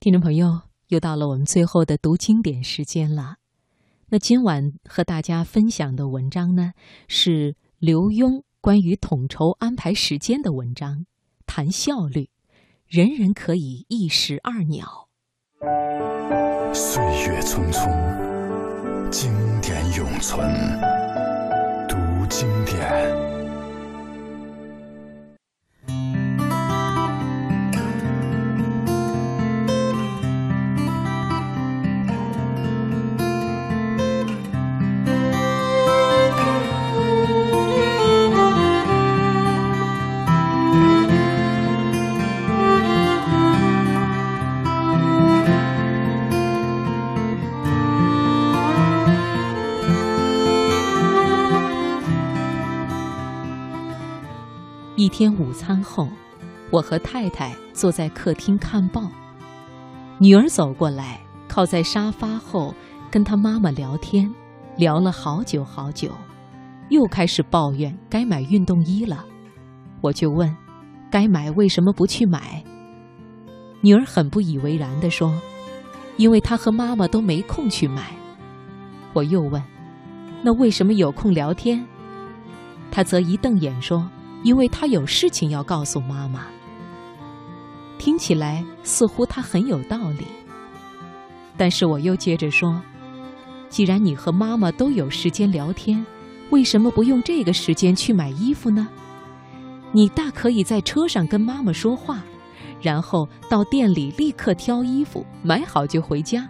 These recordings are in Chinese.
听众朋友，又到了我们最后的读经典时间了。那今晚和大家分享的文章呢，是刘墉关于统筹安排时间的文章，谈效率，人人可以一石二鸟。岁月匆匆，经典永存，读经典。天午餐后，我和太太坐在客厅看报，女儿走过来，靠在沙发后，跟她妈妈聊天，聊了好久好久，又开始抱怨该买运动衣了。我就问：“该买为什么不去买？”女儿很不以为然地说：“因为她和妈妈都没空去买。”我又问：“那为什么有空聊天？”她则一瞪眼说。因为他有事情要告诉妈妈，听起来似乎他很有道理。但是我又接着说：“既然你和妈妈都有时间聊天，为什么不用这个时间去买衣服呢？你大可以在车上跟妈妈说话，然后到店里立刻挑衣服，买好就回家，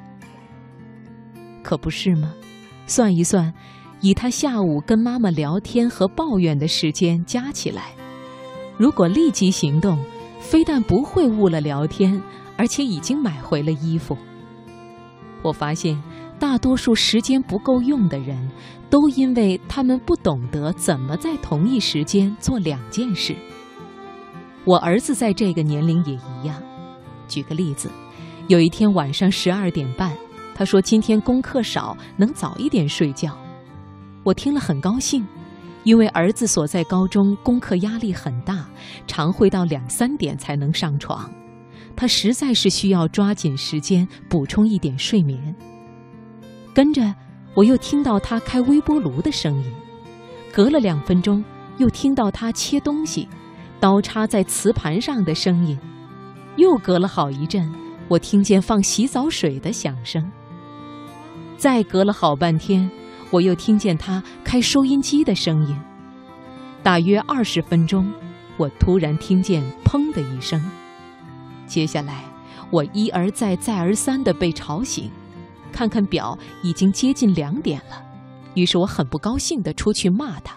可不是吗？算一算。”以他下午跟妈妈聊天和抱怨的时间加起来，如果立即行动，非但不会误了聊天，而且已经买回了衣服。我发现，大多数时间不够用的人，都因为他们不懂得怎么在同一时间做两件事。我儿子在这个年龄也一样。举个例子，有一天晚上十二点半，他说今天功课少，能早一点睡觉。我听了很高兴，因为儿子所在高中功课压力很大，常会到两三点才能上床，他实在是需要抓紧时间补充一点睡眠。跟着我又听到他开微波炉的声音，隔了两分钟又听到他切东西，刀叉在瓷盘上的声音，又隔了好一阵，我听见放洗澡水的响声。再隔了好半天。我又听见他开收音机的声音，大约二十分钟，我突然听见“砰”的一声。接下来，我一而再、再而三地被吵醒，看看表，已经接近两点了。于是我很不高兴地出去骂他。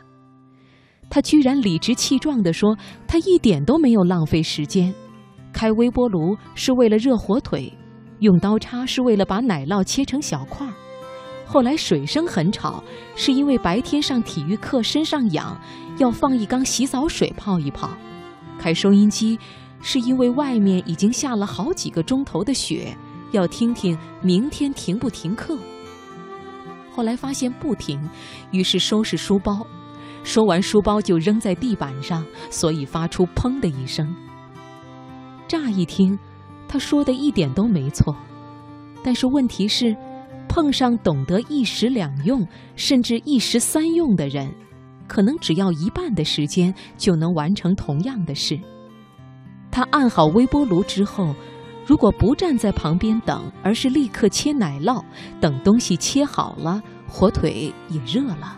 他居然理直气壮地说：“他一点都没有浪费时间，开微波炉是为了热火腿，用刀叉是为了把奶酪切成小块儿。”后来水声很吵，是因为白天上体育课身上痒，要放一缸洗澡水泡一泡。开收音机，是因为外面已经下了好几个钟头的雪，要听听明天停不停课。后来发现不停，于是收拾书包，收完书包就扔在地板上，所以发出“砰”的一声。乍一听，他说的一点都没错，但是问题是。碰上懂得一石两用，甚至一石三用的人，可能只要一半的时间就能完成同样的事。他按好微波炉之后，如果不站在旁边等，而是立刻切奶酪，等东西切好了，火腿也热了，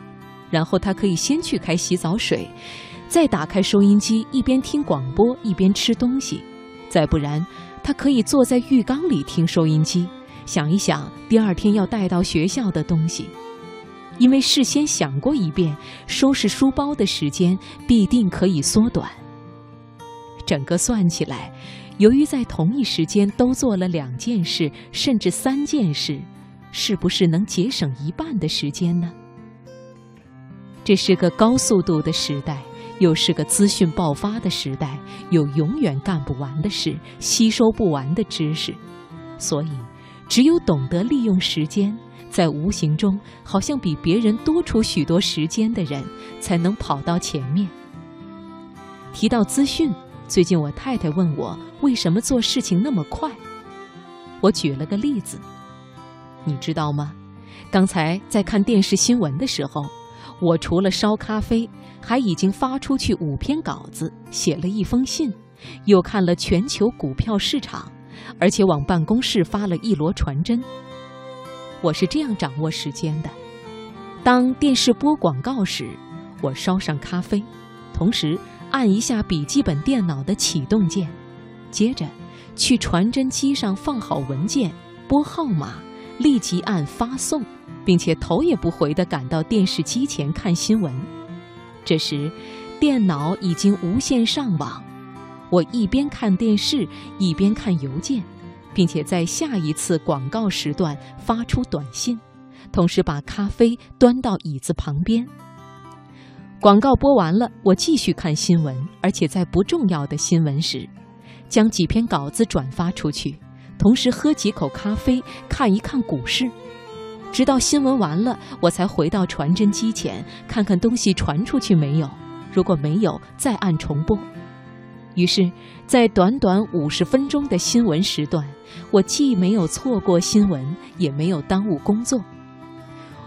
然后他可以先去开洗澡水，再打开收音机，一边听广播一边吃东西。再不然，他可以坐在浴缸里听收音机。想一想第二天要带到学校的东西，因为事先想过一遍，收拾书包的时间必定可以缩短。整个算起来，由于在同一时间都做了两件事，甚至三件事，是不是能节省一半的时间呢？这是个高速度的时代，又是个资讯爆发的时代，有永远干不完的事，吸收不完的知识，所以。只有懂得利用时间，在无形中好像比别人多出许多时间的人，才能跑到前面。提到资讯，最近我太太问我为什么做事情那么快。我举了个例子，你知道吗？刚才在看电视新闻的时候，我除了烧咖啡，还已经发出去五篇稿子，写了一封信，又看了全球股票市场，而且往办公室发了一摞传真。我是这样掌握时间的：当电视播广告时，我烧上咖啡，同时按一下笔记本电脑的启动键，接着去传真机上放好文件，拨号码，立即按发送。并且头也不回地赶到电视机前看新闻。这时，电脑已经无线上网，我一边看电视一边看邮件，并且在下一次广告时段发出短信，同时把咖啡端到椅子旁边。广告播完了，我继续看新闻，而且在不重要的新闻时，将几篇稿子转发出去，同时喝几口咖啡，看一看股市。直到新闻完了，我才回到传真机前，看看东西传出去没有。如果没有，再按重播。于是，在短短五十分钟的新闻时段，我既没有错过新闻，也没有耽误工作。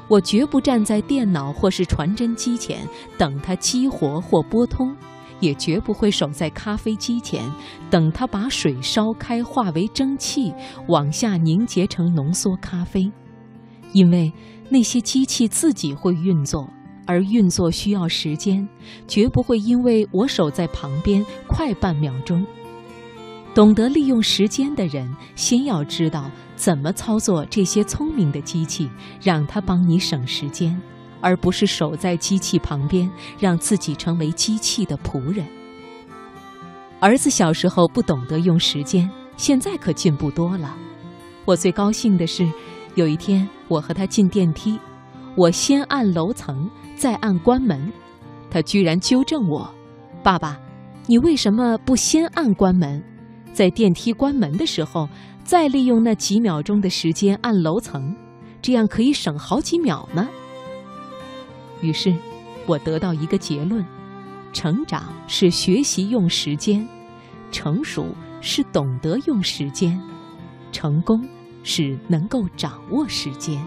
我绝不站在电脑或是传真机前等它激活或拨通，也绝不会守在咖啡机前等它把水烧开，化为蒸汽，往下凝结成浓缩咖啡。因为那些机器自己会运作，而运作需要时间，绝不会因为我守在旁边快半秒钟。懂得利用时间的人，先要知道怎么操作这些聪明的机器，让它帮你省时间，而不是守在机器旁边，让自己成为机器的仆人。儿子小时候不懂得用时间，现在可进步多了。我最高兴的是。有一天，我和他进电梯，我先按楼层，再按关门，他居然纠正我：“爸爸，你为什么不先按关门，在电梯关门的时候，再利用那几秒钟的时间按楼层，这样可以省好几秒呢？”于是，我得到一个结论：成长是学习用时间，成熟是懂得用时间，成功。是能够掌握时间。